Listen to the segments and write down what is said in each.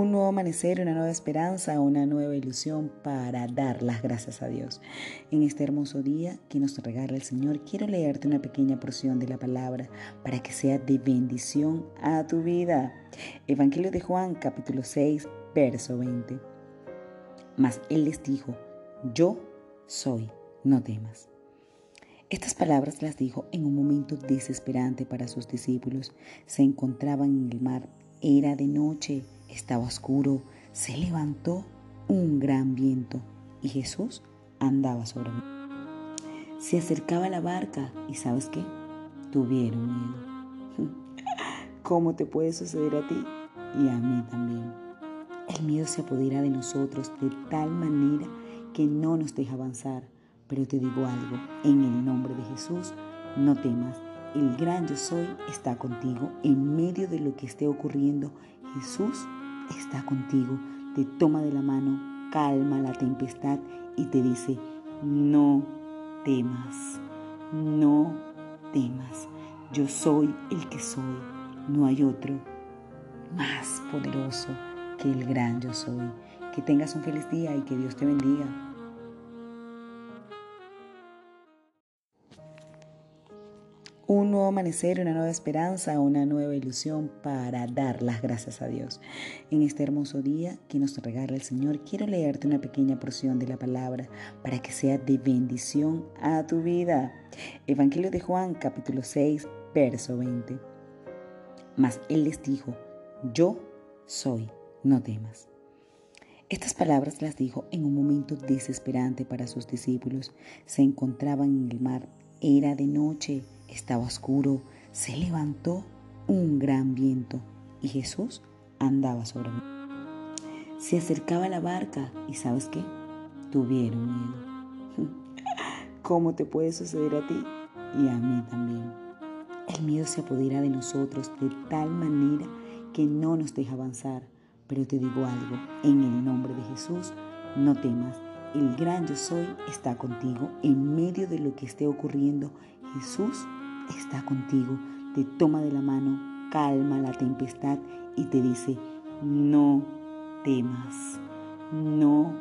un nuevo amanecer, una nueva esperanza, una nueva ilusión para dar las gracias a Dios. En este hermoso día que nos regala el Señor, quiero leerte una pequeña porción de la palabra para que sea de bendición a tu vida. Evangelio de Juan, capítulo 6, verso 20. Mas Él les dijo, yo soy, no temas. Estas palabras las dijo en un momento desesperante para sus discípulos. Se encontraban en el mar, era de noche estaba oscuro, se levantó un gran viento y Jesús andaba sobre mí. Se acercaba la barca y ¿sabes qué? Tuvieron miedo. ¿Cómo te puede suceder a ti y a mí también? El miedo se apodera de nosotros de tal manera que no nos deja avanzar. Pero te digo algo, en el nombre de Jesús, no temas. El gran yo soy está contigo en medio de lo que esté ocurriendo. Jesús está contigo, te toma de la mano, calma la tempestad y te dice, no temas, no temas, yo soy el que soy, no hay otro más poderoso que el gran yo soy. Que tengas un feliz día y que Dios te bendiga. Un nuevo amanecer, una nueva esperanza, una nueva ilusión para dar las gracias a Dios. En este hermoso día que nos regala el Señor, quiero leerte una pequeña porción de la palabra para que sea de bendición a tu vida. Evangelio de Juan, capítulo 6, verso 20. Mas Él les dijo, yo soy, no temas. Estas palabras las dijo en un momento desesperante para sus discípulos. Se encontraban en el mar, era de noche estaba oscuro, se levantó un gran viento y Jesús andaba sobre mí. Se acercaba la barca y ¿sabes qué? Tuvieron miedo. ¿Cómo te puede suceder a ti y a mí también? El miedo se apodera de nosotros de tal manera que no nos deja avanzar. Pero te digo algo, en el nombre de Jesús, no temas. El gran yo soy está contigo en medio de lo que esté ocurriendo. Jesús está contigo, te toma de la mano, calma la tempestad y te dice, no temas, no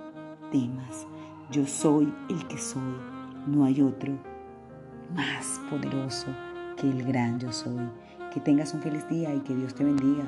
temas, yo soy el que soy, no hay otro más poderoso que el gran yo soy. Que tengas un feliz día y que Dios te bendiga.